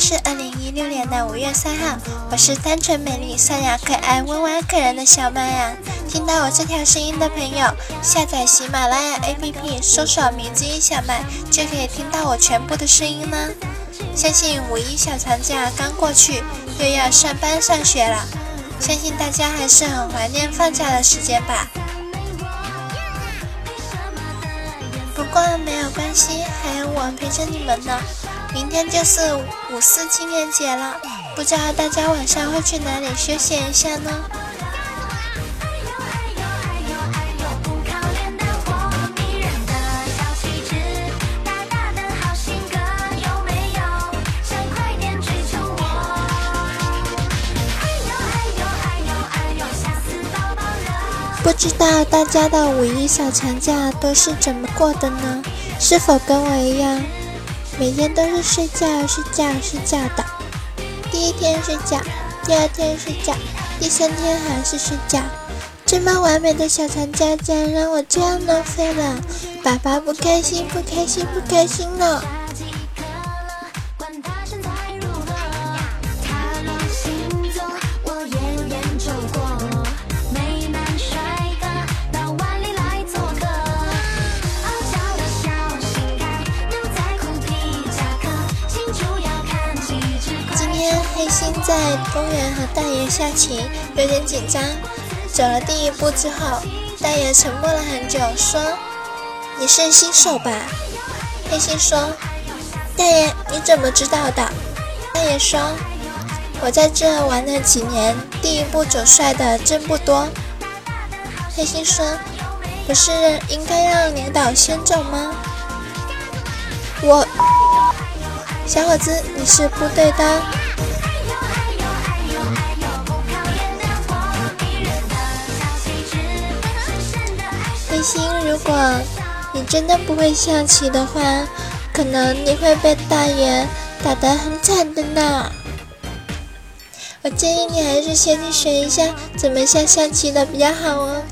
是二零一六年的五月三号，我是单纯美丽、善良、可爱、温婉可人的小麦呀。听到我这条声音的朋友，下载喜马拉雅 APP，搜索名字音小麦，就可以听到我全部的声音啦。相信五一小长假刚过去，又要上班上学了，相信大家还是很怀念放假的时间吧。不过没有关系，还有我陪着你们呢。明天就是五四青年节了，不知道大家晚上会去哪里休闲一下呢？不知道大家的五一小长假都是怎么过的呢？是否跟我一样？每天都是睡觉、睡觉、睡觉的。第一天睡觉，第二天睡觉，第三天还是睡觉。这么完美的小长假，竟然让我这样浪费了，爸爸不开心，不开心，不开心了。在公园和大爷下棋，有点紧张。走了第一步之后，大爷沉默了很久，说：“你是新手吧？”黑心说：“大爷，你怎么知道的？”大爷说：“我在这玩了几年，第一步走帅的真不多。”黑心说：“不是应该让领导先走吗？”我，小伙子，你是部队的。心，如果你真的不会下棋的话，可能你会被大爷打得很惨的呢。我建议你还是先去学一下怎么下象棋的比较好哦。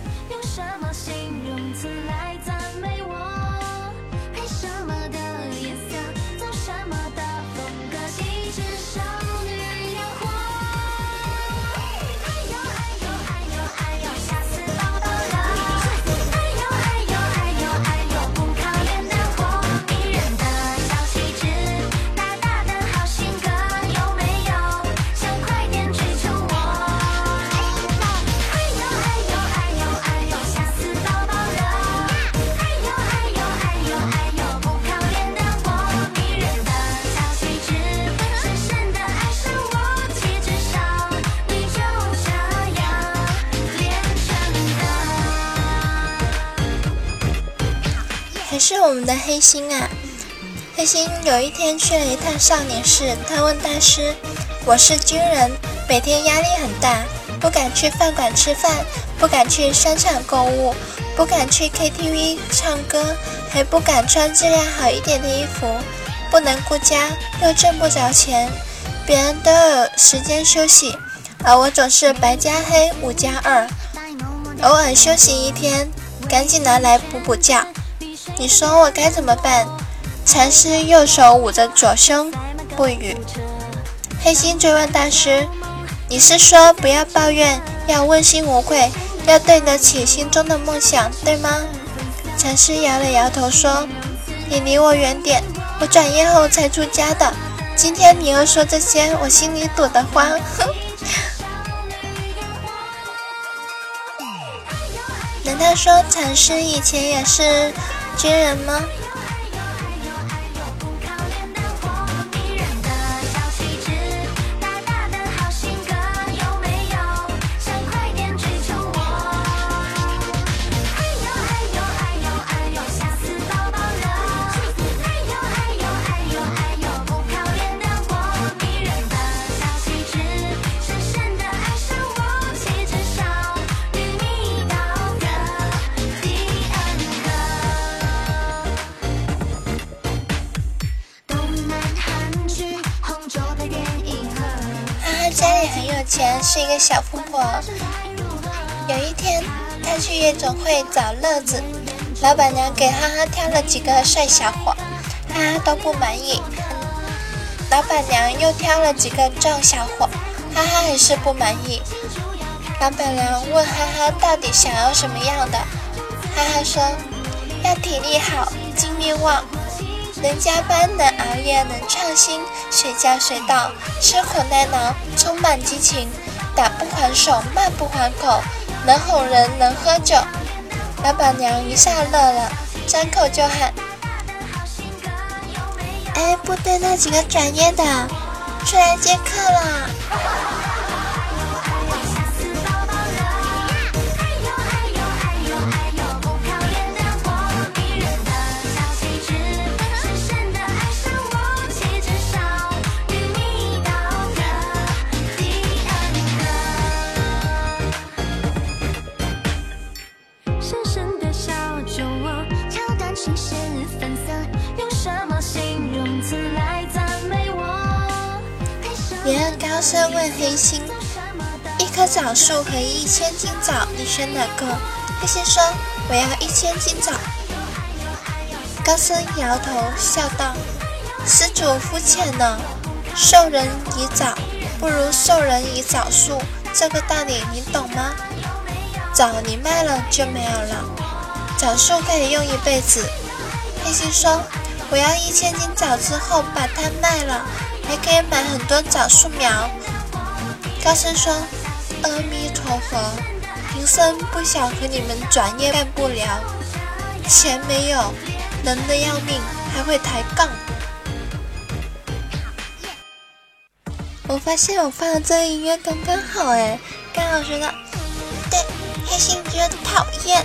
是我们的黑心啊！黑心有一天去了一趟少年寺，他问大师：“我是军人，每天压力很大，不敢去饭馆吃饭，不敢去商场购物，不敢去 KTV 唱歌，还不敢穿质量好一点的衣服，不能顾家，又挣不着钱，别人都有时间休息，而我总是白加黑，五加二，偶尔休息一天，赶紧拿来补补觉。”你说我该怎么办？禅师右手捂着左胸，不语。黑心追问大师：“你是说不要抱怨，要问心无愧，要对得起心中的梦想，对吗？”禅师摇了摇头说：“你离我远点，我转业后才出家的。今天你又说这些，我心里堵得慌。”。难道说禅师以前也是？军人吗？前，是一个小富婆。有一天，她去夜总会找乐子，老板娘给哈哈挑了几个帅小伙，哈哈都不满意。老板娘又挑了几个壮小伙，哈哈还是不满意。老板娘问哈哈到底想要什么样的，哈哈说要体力好，精力旺，能加班能熬夜能创新，随叫随到，吃苦耐劳，充满激情，打不还手，骂不还口，能哄人能喝酒。老板娘一下乐了，张口就喊。哎，部队那几个转业的出来接客了。高僧问黑心：“一棵枣树和一千斤枣，你选哪个？”黑心说：“我要一千斤枣。”高僧摇头笑道：“施主肤浅呢，授人以枣，不如授人以枣树，这个道理你懂吗？枣你卖了就没有了，枣树可以用一辈子。”黑心说：“我要一千斤枣之后把它卖了。”还可以买很多枣树苗。高僧说：“阿弥陀佛，贫僧不想和你们转业干不了，钱没有，能的要命，还会抬杠。”我发现我放的这个音乐刚刚好哎，刚好觉得对黑心觉得讨厌。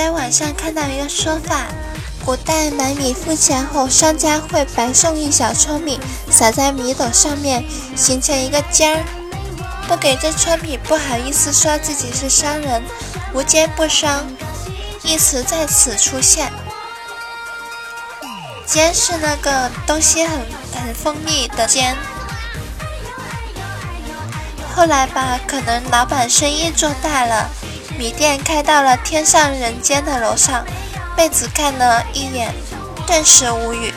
在网上看到一个说法，古代买米付钱后，商家会白送一小撮米，撒在米斗上面，形成一个尖儿。不给这撮米，不好意思说自己是商人，无奸不商，一词在此出现。尖是那个东西很很锋利的尖。后来吧，可能老板生意做大了。米店开到了天上人间的楼上，妹子看了一眼，顿时无语，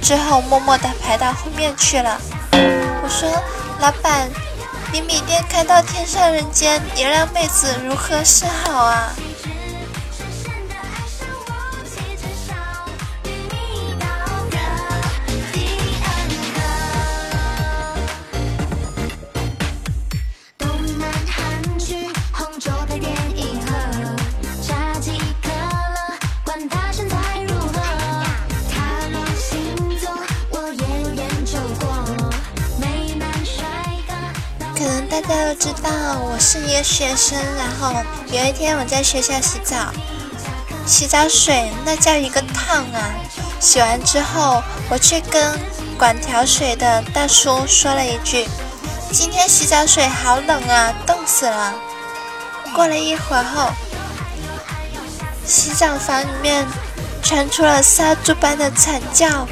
之后默默地排到后面去了。我说：“老板，你米店开到天上人间，你让妹子如何是好啊？”可能大家都知道我是一个学生，然后有一天我在学校洗澡，洗澡水那叫一个烫啊！洗完之后，我去跟管调水的大叔说了一句：“今天洗澡水好冷啊，冻死了。”过了一会儿后，洗澡房里面传出了杀猪般的惨叫。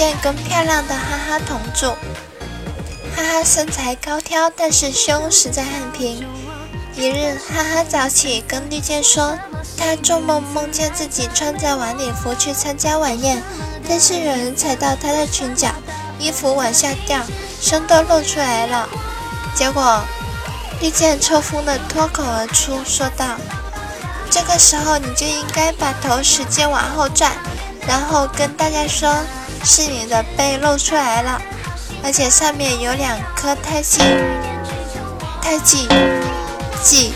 见跟漂亮的哈哈同住，哈哈身材高挑，但是胸实在很平。一日，哈哈早起跟绿箭说，他做梦梦见自己穿着晚礼服去参加晚宴，但是有人踩到他的裙角，衣服往下掉，胸都露出来了。结果，绿箭抽风的脱口而出说道：“这个时候你就应该把头使劲往后转，然后跟大家说。”是你的背露出来了，而且上面有两颗胎记。太挤，挤。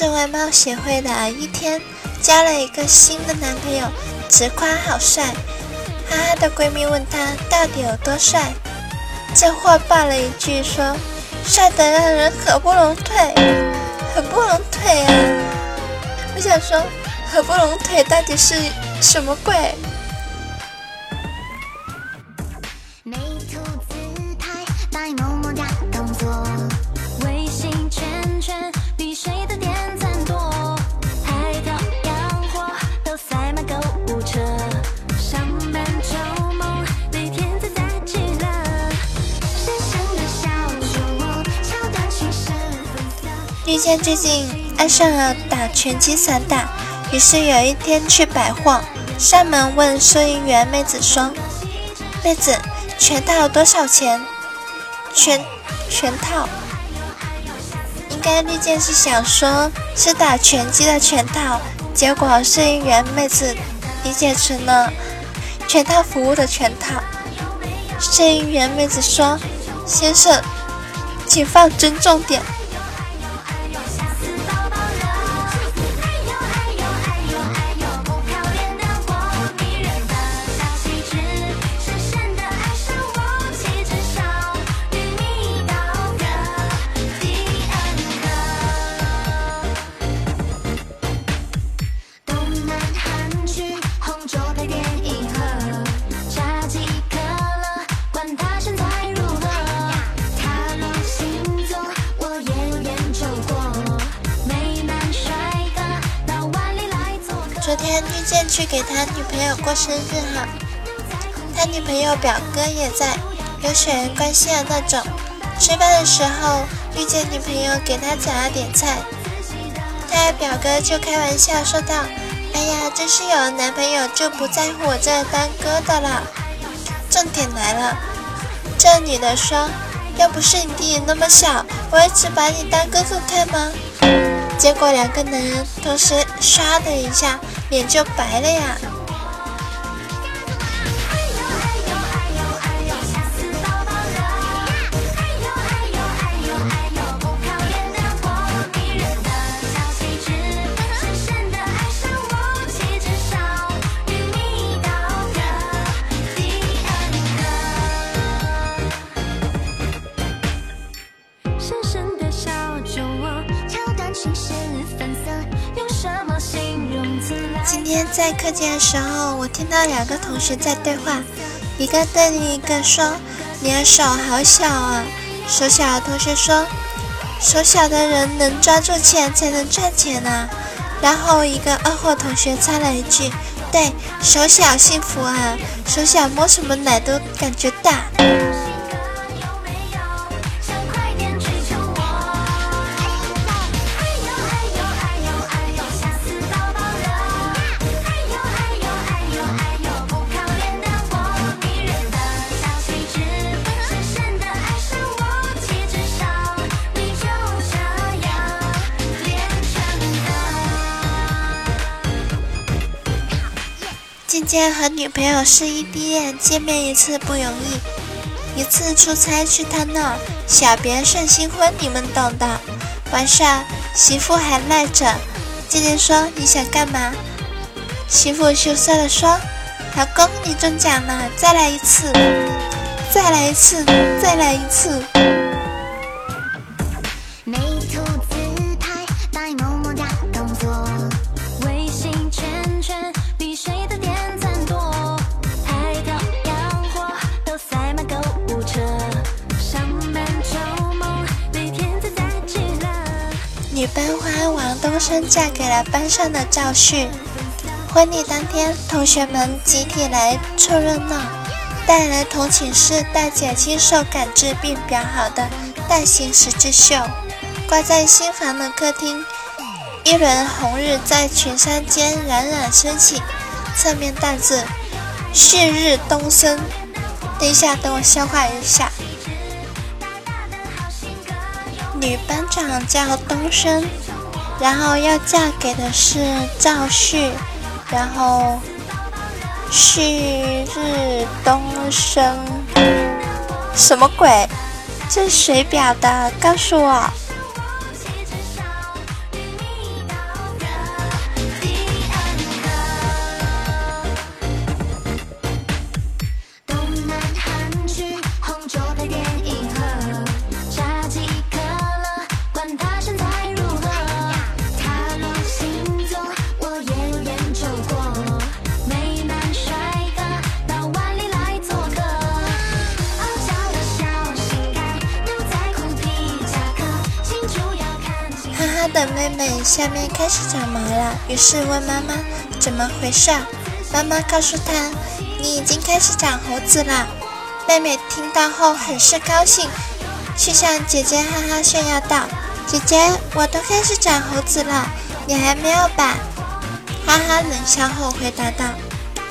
是外貌协会的一天，交了一个新的男朋友，直夸好帅。哈哈的闺蜜问他到底有多帅，这话爆了一句说：“帅得让人合不拢腿，合不拢腿啊！”我想说，合不拢腿到底是什么鬼？遇见最近爱上了打拳击散打，于是有一天去百货，上门问收银员妹子说：“妹子，拳套多少钱？”全全套，应该绿箭是想说是打拳击的拳套，结果收银员妹子理解成了全套服务的全套。收银员妹子说：“先生，请放尊重点。”昨天遇见去给他女朋友过生日哈，他女朋友表哥也在，有血缘关系的那种。吃饭的时候遇见女朋友给他夹了点菜，他表哥就开玩笑说道：“哎呀，真是有了男朋友就不在乎我这当哥的了。”重点来了，这女的说：“要不是你弟弟那么小，我一直把你当哥哥看吗？”结果两个男人同时唰的一下。脸就白了呀！今天在课间的时候，我听到两个同学在对话，一个对另一个说：“你的手好小啊。”手小的同学说：“手小的人能抓住钱才能赚钱啊。”然后一个二货同学插了一句：“对手小幸福啊，手小摸什么奶都感觉大。”渐渐和女朋友是异地恋，见面一次不容易。一次出差去他那儿，小别胜新婚，你们懂的。晚上媳妇还赖着，渐渐说你想干嘛？媳妇羞涩的说：“老公，你中奖了，再来一次，再来一次，再来一次。”东升嫁给了班上的赵旭。婚礼当天，同学们集体来凑热闹，带来同寝室大姐亲手赶制并裱好的大型十字绣，挂在新房的客厅。一轮红日在群山间冉冉升起，侧面大字“旭日东升”。等一下，等我消化一下。女班长叫东升，然后要嫁给的是赵旭，然后旭日东升，什么鬼？这是谁表的？告诉我。的妹妹下面开始长毛了，于是问妈妈怎么回事。妈妈告诉她：“你已经开始长胡子了。”妹妹听到后很是高兴，去向姐姐哈哈炫耀道：“姐姐，我都开始长胡子了，你还没有吧？”哈哈冷笑后回答道：“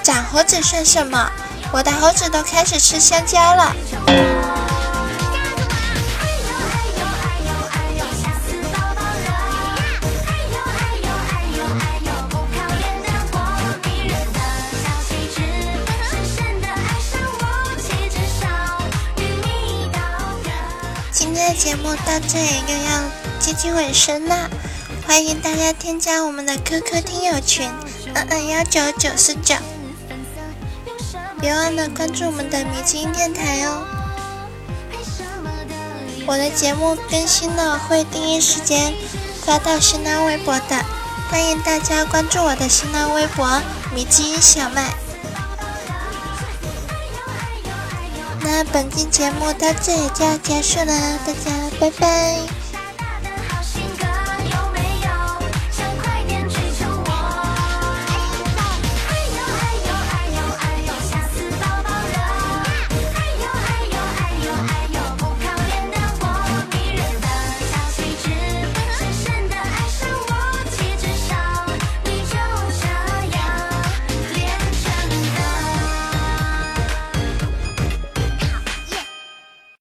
长胡子算什么？我的猴子都开始吃香蕉了。”节目到这里又要接近尾声了，欢迎大家添加我们的 QQ 听友群二二幺九九四九，别忘了关注我们的米津电台哦。我的节目更新了，会第一时间发到新浪微博的，欢迎大家关注我的新浪微博米津小麦。那本期节目到这里就要结束了，大家拜拜。